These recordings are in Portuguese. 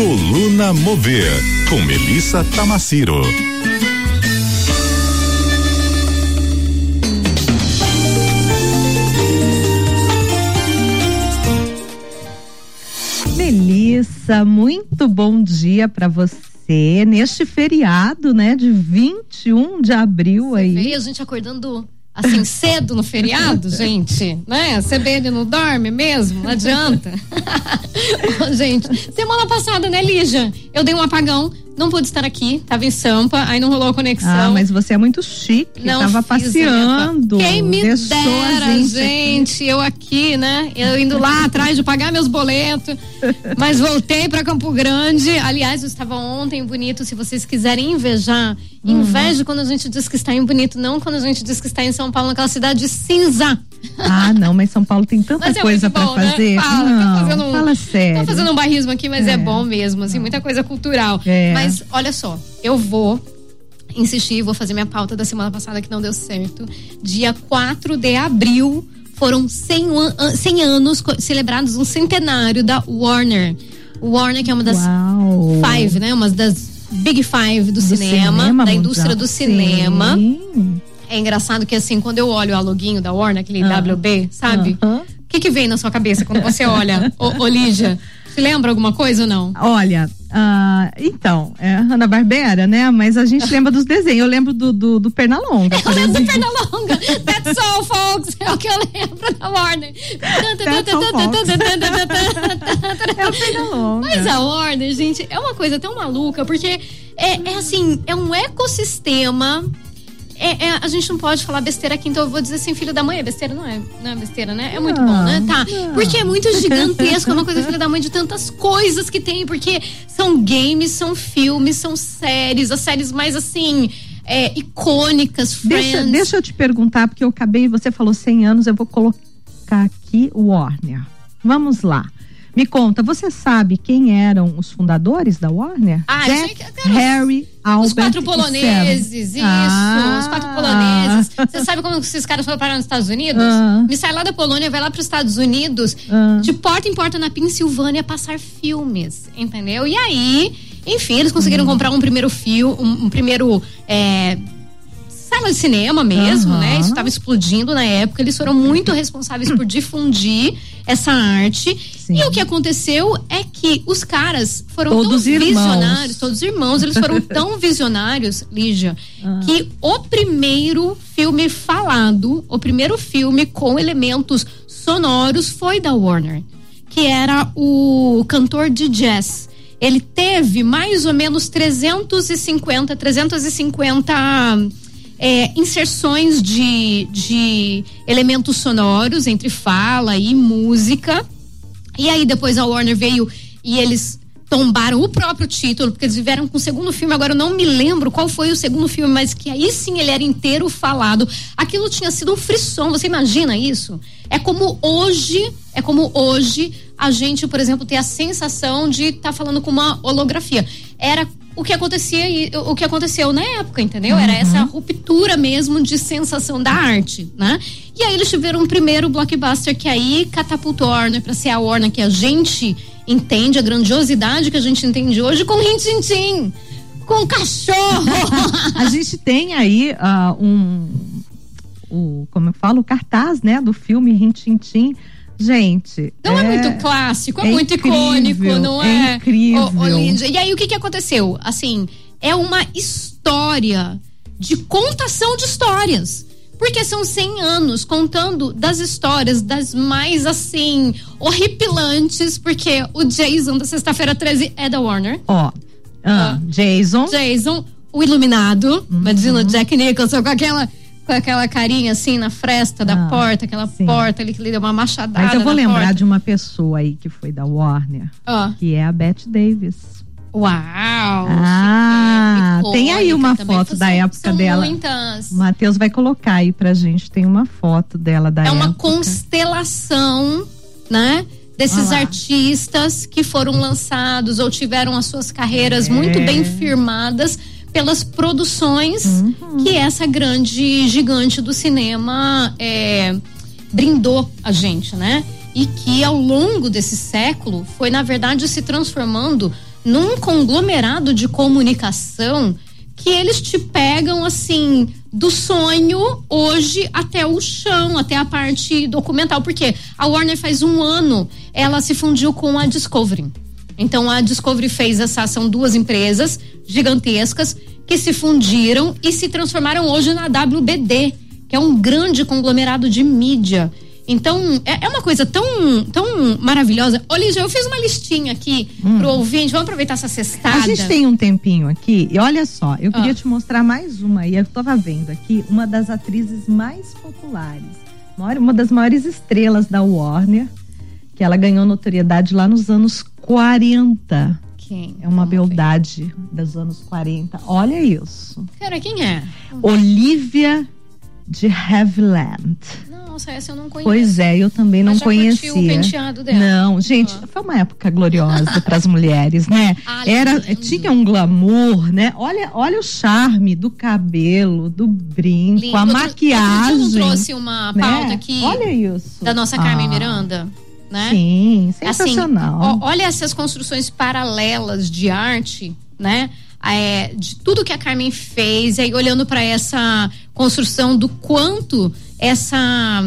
Coluna Mover, com Melissa Tamaciro. Melissa, muito bom dia para você neste feriado, né, de 21 de abril Você aí. Veio a gente acordando assim cedo no feriado, gente, né? A CBN não dorme mesmo, não adianta. Gente, semana passada, né, Lígia? Eu dei um apagão, não pude estar aqui, tava em Sampa, aí não rolou a conexão. Ah, mas você é muito chique, Não tava passeando. Quem me deixou dera, a gente, gente, eu aqui, né? Eu indo lá atrás de pagar meus boletos. Mas voltei para Campo Grande. Aliás, eu estava ontem em Bonito. Se vocês quiserem invejar, Uhum. inveja quando a gente diz que está em Bonito, não quando a gente diz que está em São Paulo, naquela cidade cinza. Ah, não, mas São Paulo tem tanta é coisa para né? fazer. Fala, não, tá fazendo um- fala sério. Tô fazendo um barrismo aqui, mas é, É. bom mesmo, assim, muita coisa cultural. É. Mas olha só, eu vou insistir, vou fazer minha pauta da semana passada que não deu certo. Dia 4 de abril foram 100, an- an- 100 anos celebrados um centenário da Warner. Warner, que é uma das Uau. five, né? Uma das Big Five do, Do cinema, da mundial. indústria do cinema. Sim. É engraçado que assim, quando eu olho o loguinho da Warner, aquele Ah. WB, sabe? O Aham. que que vem na sua cabeça quando você olha, ô, ô Lígia? Se lembra alguma coisa ou não? Olha, ah, então, é Hanna Barbera, né? Mas a gente lembra dos desenhos. Eu lembro do, do, do Pernalonga. Eu lembro do. Pernalonga. That's all, folks. É o que eu lembro da Warner. That's all, É o Pernalonga. Mas a Warner, gente, é uma coisa tão maluca, porque é, é assim, é um ecossistema. É, é- a gente não pode falar besteira aqui, então eu vou dizer assim, filho da mãe, é besteira? Não é, não é besteira, né? É muito Não, bom, né? Tá. não. Porque é muito gigantesco, é uma coisa filho da mãe de tantas coisas que tem, porque são games, são filmes, são séries, as séries mais assim, é, icônicas, Friends. Deixa, deixa eu te perguntar, porque eu acabei, você falou 100 anos, eu vou colocar aqui o Warner. Vamos lá. Me conta, você sabe quem eram os fundadores da Warner? Ah, Jack, Harry, Albert Os quatro poloneses, isso, Ah. os quatro poloneses. Você sabe como esses caras foram parar nos Estados Unidos? Ah. Me sai lá da Polônia, vai lá para os Estados Unidos, Ah. de porta em porta na Pensilvânia, passar filmes, entendeu? E aí, enfim, eles conseguiram comprar um primeiro filme, um, um primeiro. é, sala de cinema mesmo, Aham. né? Isso estava explodindo na época. Eles foram muito responsáveis por difundir essa arte. Sim. E o que aconteceu é que os caras foram Todos tão irmãos. visionários, todos irmãos, eles foram tão visionários, Lígia, Ah. que o primeiro filme falado, o primeiro filme com elementos sonoros foi da Warner, que era o cantor de jazz. Ele teve mais ou menos 350, 350 é, inserções de, de elementos sonoros entre fala e música. E aí depois a Warner veio e eles tombaram o próprio título, porque eles vieram com o segundo filme, agora eu não me lembro qual foi o segundo filme, mas que aí sim ele era inteiro falado. Aquilo tinha sido um frisson, você imagina isso? É como hoje, é como hoje a gente, por exemplo, ter a sensação de estar tá falando com uma holografia. Era o que acontecia e o que aconteceu na época, entendeu? Era essa ruptura mesmo de sensação da arte, né? E aí eles tiveram um primeiro blockbuster que aí catapultou a Warner para ser a Warner que a gente entende, a grandiosidade que a gente entende hoje com Rintintim, com cachorro. A gente tem aí ah, um, o, como eu falo, o cartaz, né, do filme Rintintim. Gente, Não é, muito clássico, é, é muito incrível, icônico, não é é? incrível. Ô, Lídia, e aí o que que aconteceu? Assim, é uma história de contação de histórias. Porque são 100 anos contando das histórias das mais assim horripilantes, porque o Jason da sexta-feira 13 é da Warner. Ó, ah, Jason. Jason, o iluminado, Uhum. imagina o Jack Nicholson com aquela com aquela carinha assim na fresta da Ah, porta, aquela sim. porta ali que ele deu uma machadada. Mas eu vou lembrar porta. de uma pessoa aí que foi da Warner, Ó. que é a Bette Davis. Uau! Ah, tem aí uma foto da época dela. Muitas. O Matheus vai colocar aí pra gente, tem uma foto dela da É uma época. constelação, né? Desses artistas que foram lançados ou tiveram as suas carreiras É. muito bem firmadas pelas produções Uhum. que essa grande gigante do cinema é, brindou a gente, né? E que ao longo desse século foi, na verdade, se transformando num conglomerado de comunicação que eles te pegam assim do sonho hoje até o chão, até a parte documental, porque a Warner faz um ano ela se fundiu com a Discovery. Então a Discovery fez essa são duas empresas gigantescas que se fundiram e se transformaram hoje na WBD, que é um grande conglomerado de mídia. Então, é, é, uma coisa tão, tão maravilhosa. Ô, Lígia, eu fiz uma listinha aqui hum. pro ouvinte. Vamos aproveitar essa cestada. A gente tem um tempinho aqui. E olha só, eu queria ah. te mostrar mais uma. E eu tava vendo aqui uma das atrizes mais populares. Uma das maiores estrelas da Warner. Que ela ganhou notoriedade lá nos anos 40. Quem? É uma beldade dos anos 40. Olha isso. Cara, quem é? Olivia de Havilland. Essa eu não conheço. Pois é, eu também não conhecia. O penteado dela. Não, gente, ah. foi uma época gloriosa para as mulheres, né? Ah, Era, tinha um glamour, né? Olha, olha o charme do cabelo, do brinco, lindo. a maquiagem. Não trouxe uma né? pauta né? aqui? Olha isso. Da nossa Carmen ah. Miranda? Né? Sim, sensacional. Assim, ó, olha essas construções paralelas de arte, né? É, de tudo que a Carmen fez, aí olhando para essa construção do quanto essa,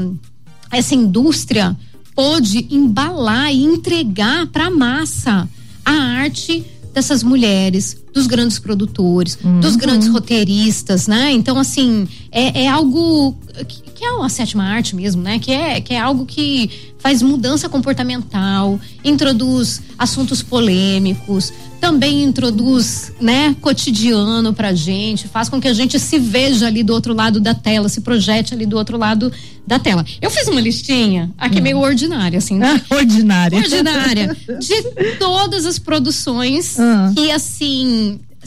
essa indústria pôde embalar e entregar para a massa a arte dessas mulheres, dos grandes produtores, uhum. dos grandes roteiristas, né? Então, assim, é, é algo que, que, é uma sétima arte mesmo, né? Que é, que é algo que faz mudança comportamental, introduz assuntos polêmicos, também introduz, né, cotidiano pra gente, faz com que a gente se veja ali do outro lado da tela, se projete ali do outro lado da tela. Eu fiz uma listinha aqui hum. meio ordinária, assim. Ah, ordinária. Ordinária. de todas as produções ah. que, assim,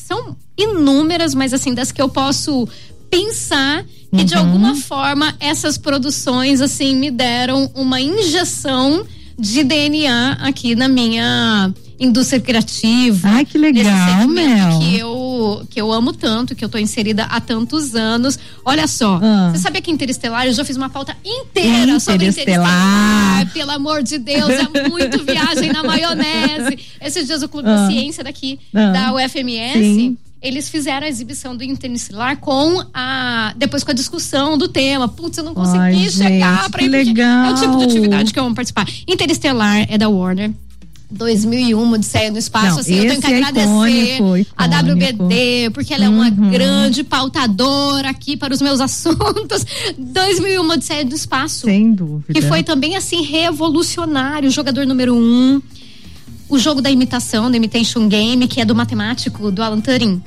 são inúmeras, mas assim, das que eu posso pensar que uhum. de alguma forma essas produções, assim, me deram uma injeção de DNA aqui na minha indústria criativa. Ai, que legal, Mel. Que eu, que eu amo tanto, que eu tô inserida há tantos anos. Olha só, ah. você sabia que Interestelar, eu já fiz uma pauta inteira sobre Interestelar. Pelo amor de Deus, é muito viagem na maionese. Esses dias o Clube ah. da Ciência daqui, ah. da UFMS, Sim eles fizeram a exibição do Interestelar com a depois com a discussão do tema. Putz, eu não consegui Ai, chegar para. Legal. É o tipo de atividade que eu amo participar. Interestelar é da Warner. 2001, Odisseia no Espaço. Não, assim, eu tenho que é agradecer icônico, icônico. a WBD, porque ela é uma uhum. grande pautadora aqui para os meus assuntos. 2001, Odisseia do Espaço. Sem dúvida. Que foi também, assim, revolucionário. Jogador número um. O jogo da imitação, do Imitation Game, que é do matemático, do Alan Turing.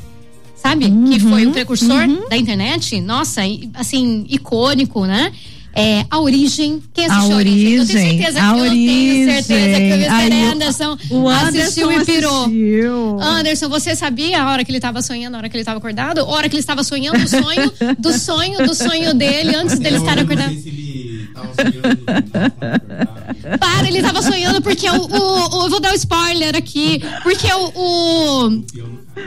Sabe? Uhum. Que foi o precursor uhum. da internet. Nossa, assim, icônico, né? É, a origem. Quem assistiu a origem? Eu tenho certeza a que origem. eu tenho certeza que o Mr. Anderson, o Anderson assistiu e pirou. Assistiu. Anderson, você sabia a hora que ele estava sonhando, a hora que ele estava acordado? A hora que ele estava sonhando, o sonho, do sonho, do sonho dele, antes dele estar acordado. Para, ele estava sonhando porque o, o, o, vou dar um spoiler aqui. Porque o, o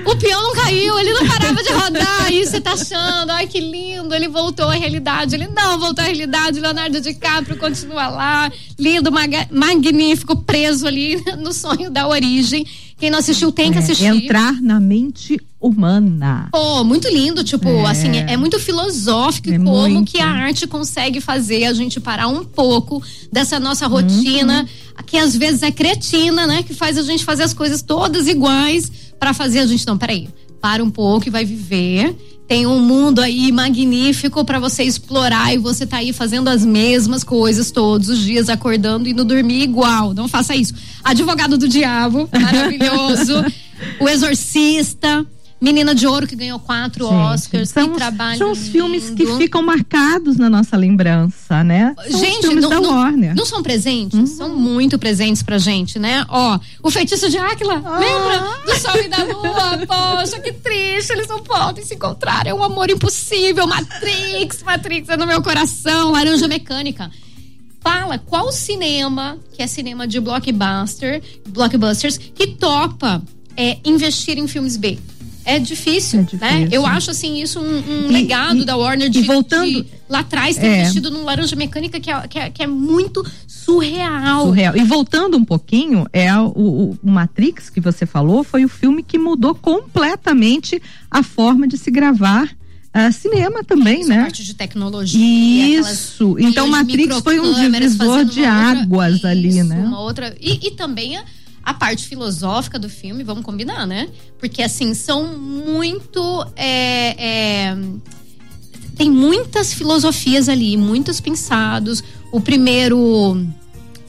o peão não caiu, ele não parava de rodar. E você tá achando, ai que lindo, ele voltou à realidade. Ele não voltou à realidade. Leonardo DiCaprio continua lá, lindo, magnífico, preso ali no sonho da origem. Quem não assistiu tem que é, assistir. Entrar na mente humana. Oh, muito lindo, tipo, é. assim, é, é muito filosófico é como muito. que a arte consegue fazer a gente parar um pouco dessa nossa rotina, uhum. que às vezes é cretina, né? Que faz a gente fazer as coisas todas iguais para fazer a gente não, peraí, para um pouco e vai viver. Tem um mundo aí magnífico para você explorar e você tá aí fazendo as mesmas coisas todos os dias, acordando e não dormir igual. Não faça isso. Advogado do Diabo, maravilhoso. o Exorcista. Menina de Ouro, que ganhou quatro Gente, Oscars. São, trabalho são os filmes que ficam marcados na nossa lembrança, né? São gente, não, não, não, são presentes? Uhum. São muito presentes pra gente, né? Ó, o feitiço de Áquila, ah. lembra? Do Sol e da Lua. Poxa, que triste, eles não podem se encontrar. É um amor impossível. Matrix, Matrix é no meu coração. Laranja Mecânica fala qual cinema, que é cinema de blockbuster, blockbusters, que topa é, investir em filmes B é difícil, é difícil, né? Eu acho assim isso um, um e, legado e, da Warner de, voltando, de lá atrás tem É. vestido num laranja mecânica que é, que é, que é muito surreal. Surreal. E voltando um pouquinho, é o, o- Matrix que você falou foi o filme que mudou completamente a forma de se gravar ah, cinema também, né? parte de tecnologia. Isso. Então Matrix foi um divisor de uma outra- águas ali, Isso, né? Uma outra. E, e também a, a parte filosófica do filme, vamos combinar, né? Porque assim, são muito. é, é, tem muitas filosofias ali, muitos pensados. O primeiro.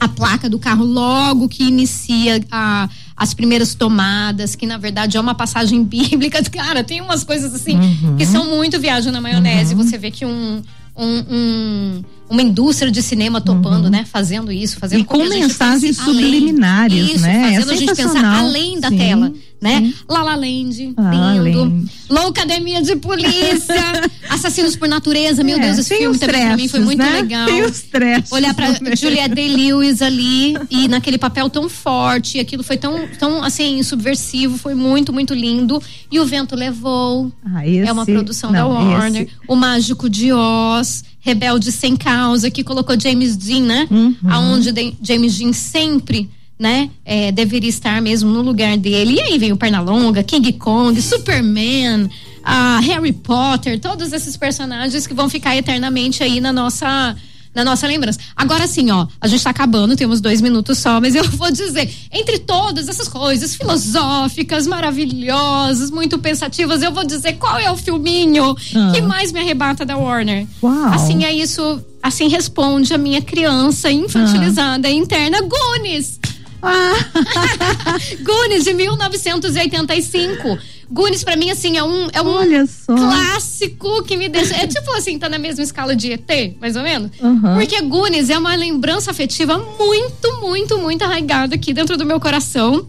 A placa do carro logo que inicia a, as primeiras tomadas, que na verdade é uma passagem bíblica. Cara, tem umas coisas assim Uhum. que são muito viagem na maionese. Você vê que um, um- um- uma indústria de cinema topando, né? Fazendo isso, fazendo Uhum. E com mensagens pense além. subliminares, isso, né? É Fazendo a gente pensar além da Sim, tela, né? sim. La La Land, La lindo. Loucademia de Polícia, Assassinos por Natureza. Meu É, Deus, esse filme também pra mim foi trechos, muito né? legal. Tem os trechos Olhar pra também. Juliette Day-Lewis ali e naquele papel tão forte, aquilo foi tão, tão assim, subversivo, foi muito, muito lindo. E o vento levou. Ah, esse- É uma produção da não, Warner. esse- O Mágico de Oz, Rebelde Sem Causa, que colocou James Dean, né? Uhum. Aonde de- James Dean sempre, né? é, deveria estar mesmo no lugar dele. E aí vem o Pernalonga, King Kong, Superman, a Harry Potter, todos esses personagens que vão ficar eternamente aí na nossa na nossa lembrança. Agora sim, ó, a gente tá acabando, temos dois minutos só, mas eu vou dizer, entre todas essas coisas filosóficas, maravilhosas, muito pensativas, eu vou dizer qual é o filminho Ah. que mais me arrebata da Warner. Uau. Assim é isso, assim responde a minha criança infantilizada interna, Goonies. Ah, Goonies de 1985. Goonies pra mim assim é um é um clássico que me deixa é tipo assim tá na mesma escala de ET, mais ou menos. Uhum. Porque Goonies é uma lembrança afetiva muito, muito, muito arraigada aqui dentro do meu coração.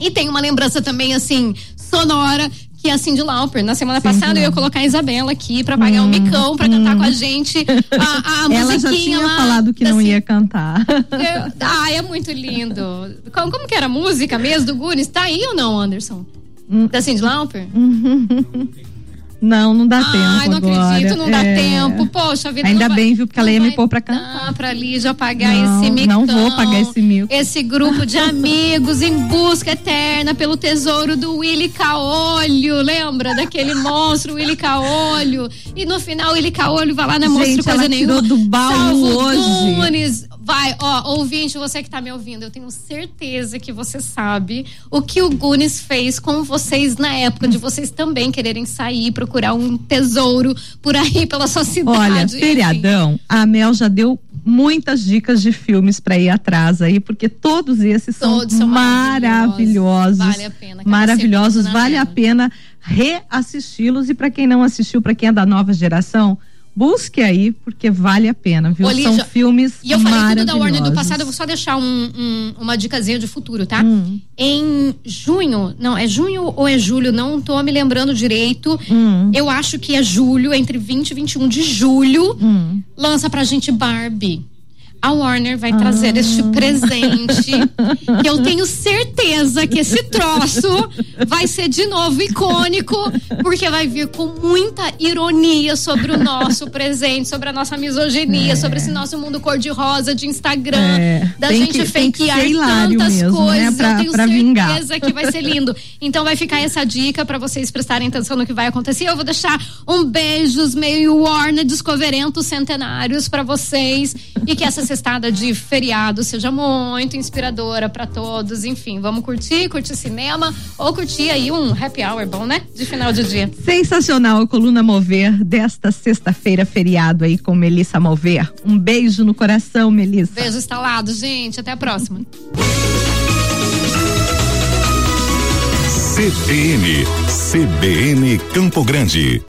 E tem uma lembrança também assim sonora que é a Cindy Lauper. Na semana Cindy passada eu ia Lauper. colocar a Isabela aqui pra pagar um micão pra cantar com a gente a, a Ela já tinha lá falado que não ia cantar. eu- ah, é muito lindo. Como, como que era a música mesmo do Goonies? Tá aí ou não, Anderson? Hum. Da Cindy Lauper? Não, não dá Ai, tempo não agora. acredito, não dá É. tempo. Poxa, a vida Ainda vai- bem, viu, porque ela ia me pôr pra cantar. pra Lígia pagar Não, esse micão. não vou pagar esse mico. Esse grupo de amigos em busca eterna pelo tesouro do Willy Caolho. Lembra daquele monstro, Willy Caolho? E no final, Willy Caolho vai lá, não é monstro Gente, coisa ela nenhuma. tirou do baú Salvo hoje. Goonies. Vai, ó, ouvinte, você que tá me ouvindo, eu tenho certeza que você sabe o que o Goonies fez com vocês na época de vocês também quererem sair, procurar um tesouro por aí pela sua cidade. Olha, feriadão, a Mel já deu muitas dicas de filmes pra ir atrás aí, porque todos esses são, Todos são maravilhosos. maravilhosos. Vale a pena, Maravilhosos, vale a pena reassisti-los e pra quem não assistiu, pra quem é da nova geração, busque aí, porque vale a pena, viu? Ô, Lígia, são filmes E eu falei tudo da Warner do passado, eu vou só deixar um- um- uma dicasinha de futuro, tá? Hum. Em junho, não, é junho ou é julho, não tô me lembrando direito. Hum. Eu acho que é julho, entre 20 e 21 de julho, Hum. lança pra gente Barbie. A Warner vai trazer este presente. que eu tenho certeza que esse troço vai ser de novo icônico, porque vai vir com muita ironia sobre o nosso presente, sobre a nossa misoginia, sobre esse nosso mundo cor-de-rosa de Instagram, É, da tem gente que- fakear tantas mesmo, né, coisas. pra- eu tenho pra certeza vingar. que vai ser lindo. Então vai ficar essa dica pra vocês prestarem atenção no que vai acontecer. Eu vou deixar um beijos meio Warner Discoverentos centenários pra vocês e que essa cestada de feriado seja muito inspiradora pra todos. Enfim, vamos curtir, curtir cinema ou curtir aí um happy hour bom, né? De final de dia. Sensacional a coluna Mover desta sexta-feira, feriado aí com Melissa Mover. Um beijo no coração, Melissa. Beijo instalado, gente. Até a próxima. CBN, CBN Campo Grande.